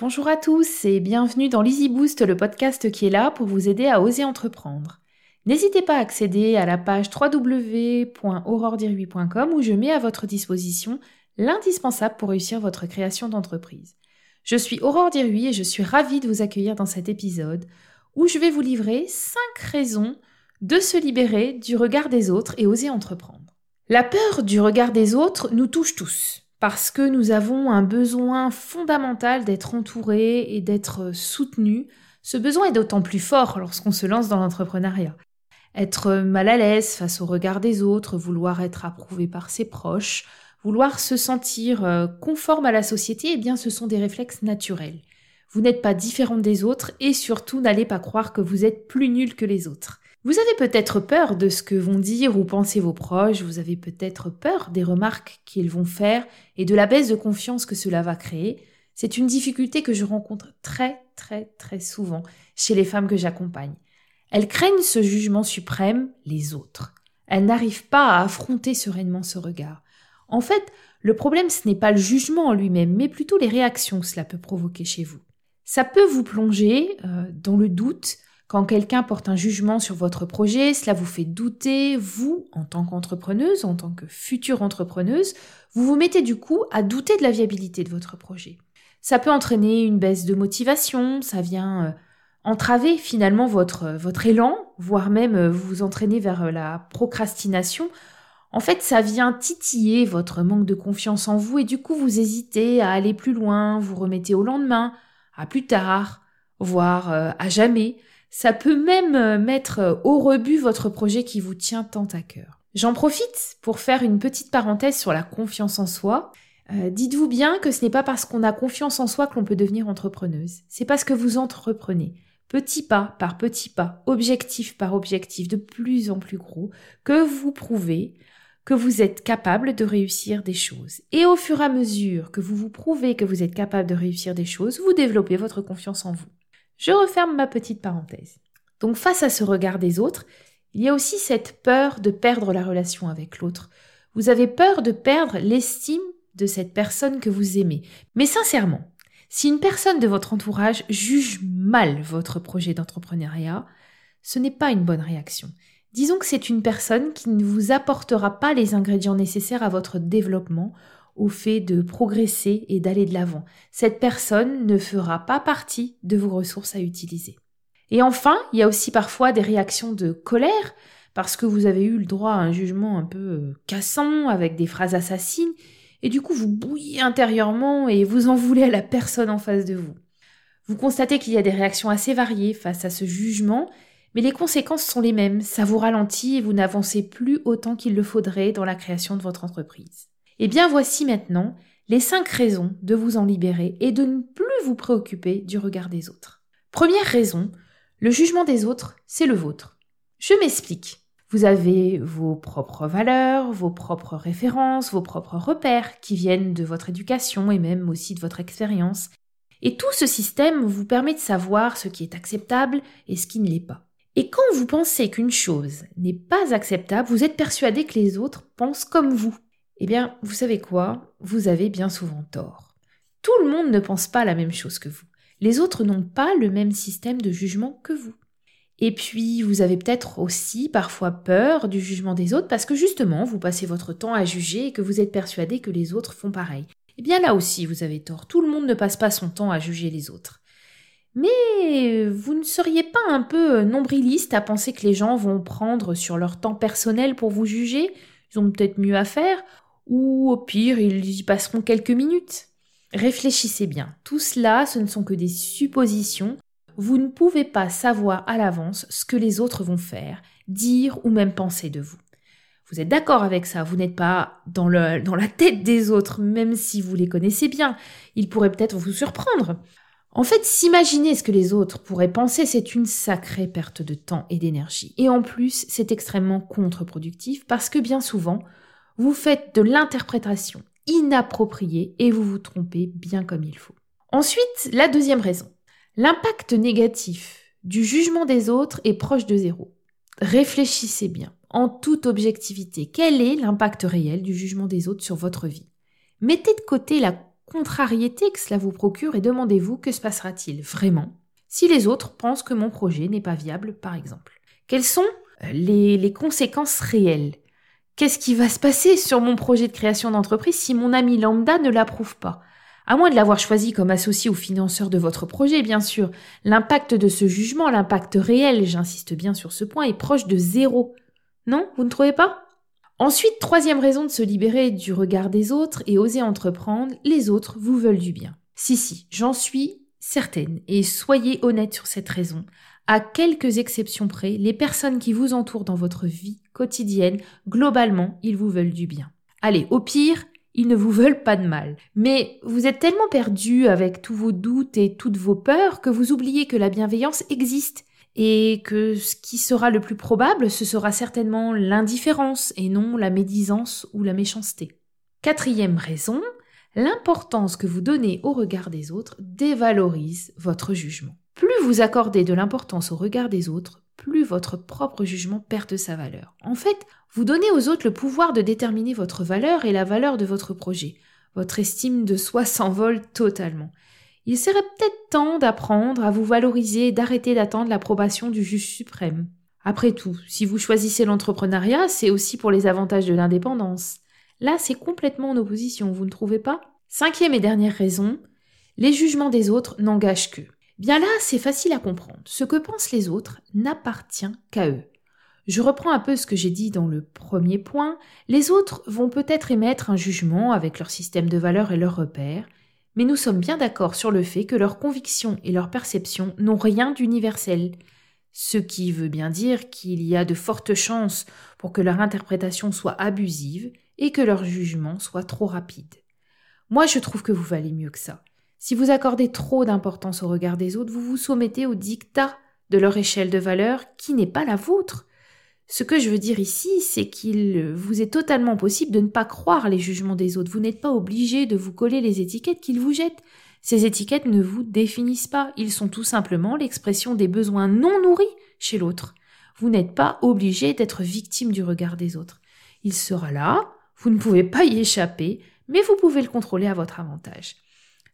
Bonjour à tous et bienvenue dans l'Easy Boost, le podcast qui est là pour vous aider à oser entreprendre. N'hésitez pas à accéder à la page www.auroredirui.com où je mets à votre disposition l'indispensable pour réussir votre création d'entreprise. Je suis Aurore Dirui et je suis ravie de vous accueillir dans cet épisode où je vais vous livrer 5 raisons de se libérer du regard des autres et oser entreprendre. La peur du regard des autres nous touche tous parce que nous avons un besoin fondamental d'être entourés et d'être soutenus. Ce besoin est d'autant plus fort lorsqu'on se lance dans l'entrepreneuriat. Être mal à l'aise face au regard des autres, vouloir être approuvé par ses proches, vouloir se sentir euh, conforme à la société, eh bien ce sont des réflexes naturels. Vous n'êtes pas différent des autres et surtout n'allez pas croire que vous êtes plus nul que les autres. Vous avez peut-être peur de ce que vont dire ou penser vos proches, vous avez peut-être peur des remarques qu'ils vont faire et de la baisse de confiance que cela va créer. C'est une difficulté que je rencontre très très très souvent chez les femmes que j'accompagne. Elles craignent ce jugement suprême, les autres. Elles n'arrivent pas à affronter sereinement ce regard. En fait, le problème ce n'est pas le jugement en lui-même, mais plutôt les réactions que cela peut provoquer chez vous. Ça peut vous plonger euh, dans le doute, quand quelqu'un porte un jugement sur votre projet, cela vous fait douter, vous, en tant qu'entrepreneuse, en tant que future entrepreneuse, vous vous mettez du coup à douter de la viabilité de votre projet. Ça peut entraîner une baisse de motivation, ça vient euh, entraver finalement votre, votre élan, voire même euh, vous entraîner vers euh, la procrastination. En fait, ça vient titiller votre manque de confiance en vous et du coup vous hésitez à aller plus loin, vous remettez au lendemain, à plus tard, voire à jamais. Ça peut même euh, mettre euh, au rebut votre projet qui vous tient tant à cœur. J'en profite pour faire une petite parenthèse sur la confiance en soi. Euh, dites-vous bien que ce n'est pas parce qu'on a confiance en soi que l'on peut devenir entrepreneuse. C'est parce que vous entreprenez, petit pas par petit pas, objectif par objectif, de plus en plus gros, que vous prouvez que vous êtes capable de réussir des choses. Et au fur et à mesure que vous vous prouvez que vous êtes capable de réussir des choses, vous développez votre confiance en vous. Je referme ma petite parenthèse. Donc face à ce regard des autres, il y a aussi cette peur de perdre la relation avec l'autre. Vous avez peur de perdre l'estime de cette personne que vous aimez. Mais sincèrement, si une personne de votre entourage juge mal votre projet d'entrepreneuriat, ce n'est pas une bonne réaction. Disons que c'est une personne qui ne vous apportera pas les ingrédients nécessaires à votre développement au fait de progresser et d'aller de l'avant. Cette personne ne fera pas partie de vos ressources à utiliser. Et enfin, il y a aussi parfois des réactions de colère parce que vous avez eu le droit à un jugement un peu euh, cassant avec des phrases assassines et du coup vous bouillez intérieurement et vous en voulez à la personne en face de vous. Vous constatez qu'il y a des réactions assez variées face à ce jugement, mais les conséquences sont les mêmes. Ça vous ralentit et vous n'avancez plus autant qu'il le faudrait dans la création de votre entreprise. Eh bien voici maintenant les cinq raisons de vous en libérer et de ne plus vous préoccuper du regard des autres. Première raison, le jugement des autres, c'est le vôtre. Je m'explique. Vous avez vos propres valeurs, vos propres références, vos propres repères qui viennent de votre éducation et même aussi de votre expérience. Et tout ce système vous permet de savoir ce qui est acceptable et ce qui ne l'est pas. Et quand vous pensez qu'une chose n'est pas acceptable, vous êtes persuadé que les autres pensent comme vous eh bien, vous savez quoi? Vous avez bien souvent tort. Tout le monde ne pense pas la même chose que vous. Les autres n'ont pas le même système de jugement que vous. Et puis, vous avez peut-être aussi parfois peur du jugement des autres parce que justement, vous passez votre temps à juger et que vous êtes persuadé que les autres font pareil. Eh bien là aussi, vous avez tort. Tout le monde ne passe pas son temps à juger les autres. Mais vous ne seriez pas un peu nombriliste à penser que les gens vont prendre sur leur temps personnel pour vous juger? Ils ont peut-être mieux à faire ou au pire, ils y passeront quelques minutes. Réfléchissez bien, tout cela, ce ne sont que des suppositions. Vous ne pouvez pas savoir à l'avance ce que les autres vont faire, dire ou même penser de vous. Vous êtes d'accord avec ça, vous n'êtes pas dans, le, dans la tête des autres, même si vous les connaissez bien. Ils pourraient peut-être vous surprendre. En fait, s'imaginer ce que les autres pourraient penser, c'est une sacrée perte de temps et d'énergie. Et en plus, c'est extrêmement contre-productif parce que bien souvent, vous faites de l'interprétation inappropriée et vous vous trompez bien comme il faut. Ensuite, la deuxième raison. L'impact négatif du jugement des autres est proche de zéro. Réfléchissez bien, en toute objectivité, quel est l'impact réel du jugement des autres sur votre vie? Mettez de côté la contrariété que cela vous procure et demandez-vous que se passera-t-il vraiment si les autres pensent que mon projet n'est pas viable, par exemple? Quelles sont euh, les, les conséquences réelles Qu'est-ce qui va se passer sur mon projet de création d'entreprise si mon ami lambda ne l'approuve pas? À moins de l'avoir choisi comme associé ou financeur de votre projet, bien sûr, l'impact de ce jugement, l'impact réel, j'insiste bien sur ce point, est proche de zéro. Non, vous ne trouvez pas? Ensuite, troisième raison de se libérer du regard des autres et oser entreprendre, les autres vous veulent du bien. Si, si, j'en suis certaine, et soyez honnête sur cette raison. À quelques exceptions près, les personnes qui vous entourent dans votre vie quotidienne, globalement, ils vous veulent du bien. Allez, au pire, ils ne vous veulent pas de mal. Mais vous êtes tellement perdu avec tous vos doutes et toutes vos peurs que vous oubliez que la bienveillance existe et que ce qui sera le plus probable, ce sera certainement l'indifférence et non la médisance ou la méchanceté. Quatrième raison, l'importance que vous donnez au regard des autres dévalorise votre jugement. Vous accordez de l'importance au regard des autres, plus votre propre jugement perd de sa valeur. En fait, vous donnez aux autres le pouvoir de déterminer votre valeur et la valeur de votre projet. Votre estime de soi s'envole totalement. Il serait peut-être temps d'apprendre à vous valoriser et d'arrêter d'attendre l'approbation du juge suprême. Après tout, si vous choisissez l'entrepreneuriat, c'est aussi pour les avantages de l'indépendance. Là, c'est complètement en opposition, vous ne trouvez pas? Cinquième et dernière raison, les jugements des autres n'engagent qu'eux. Bien là, c'est facile à comprendre. Ce que pensent les autres n'appartient qu'à eux. Je reprends un peu ce que j'ai dit dans le premier point. Les autres vont peut-être émettre un jugement avec leur système de valeurs et leurs repères, mais nous sommes bien d'accord sur le fait que leurs convictions et leurs perceptions n'ont rien d'universel, ce qui veut bien dire qu'il y a de fortes chances pour que leur interprétation soit abusive et que leur jugement soit trop rapide. Moi, je trouve que vous valez mieux que ça. Si vous accordez trop d'importance au regard des autres, vous vous soumettez au dictat de leur échelle de valeur qui n'est pas la vôtre. Ce que je veux dire ici, c'est qu'il vous est totalement possible de ne pas croire les jugements des autres. Vous n'êtes pas obligé de vous coller les étiquettes qu'ils vous jettent. Ces étiquettes ne vous définissent pas. Ils sont tout simplement l'expression des besoins non nourris chez l'autre. Vous n'êtes pas obligé d'être victime du regard des autres. Il sera là, vous ne pouvez pas y échapper, mais vous pouvez le contrôler à votre avantage.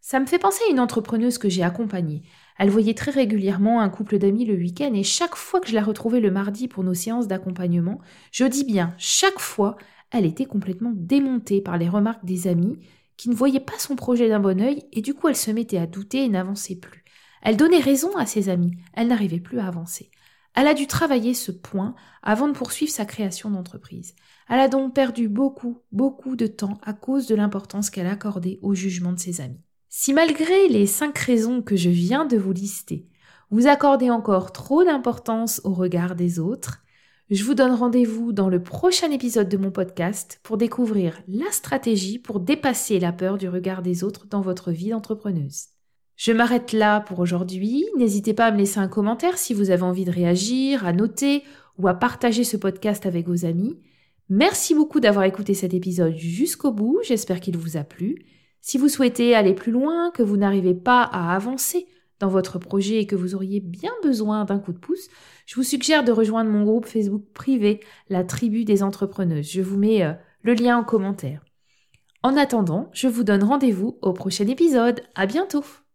Ça me fait penser à une entrepreneuse que j'ai accompagnée. Elle voyait très régulièrement un couple d'amis le week-end et chaque fois que je la retrouvais le mardi pour nos séances d'accompagnement, je dis bien chaque fois, elle était complètement démontée par les remarques des amis qui ne voyaient pas son projet d'un bon œil et du coup elle se mettait à douter et n'avançait plus. Elle donnait raison à ses amis, elle n'arrivait plus à avancer. Elle a dû travailler ce point avant de poursuivre sa création d'entreprise. Elle a donc perdu beaucoup, beaucoup de temps à cause de l'importance qu'elle accordait au jugement de ses amis. Si malgré les cinq raisons que je viens de vous lister, vous accordez encore trop d'importance au regard des autres, je vous donne rendez-vous dans le prochain épisode de mon podcast pour découvrir la stratégie pour dépasser la peur du regard des autres dans votre vie d'entrepreneuse. Je m'arrête là pour aujourd'hui. N'hésitez pas à me laisser un commentaire si vous avez envie de réagir, à noter ou à partager ce podcast avec vos amis. Merci beaucoup d'avoir écouté cet épisode jusqu'au bout. J'espère qu'il vous a plu. Si vous souhaitez aller plus loin, que vous n'arrivez pas à avancer dans votre projet et que vous auriez bien besoin d'un coup de pouce, je vous suggère de rejoindre mon groupe Facebook privé, la tribu des entrepreneuses. Je vous mets euh, le lien en commentaire. En attendant, je vous donne rendez-vous au prochain épisode. À bientôt!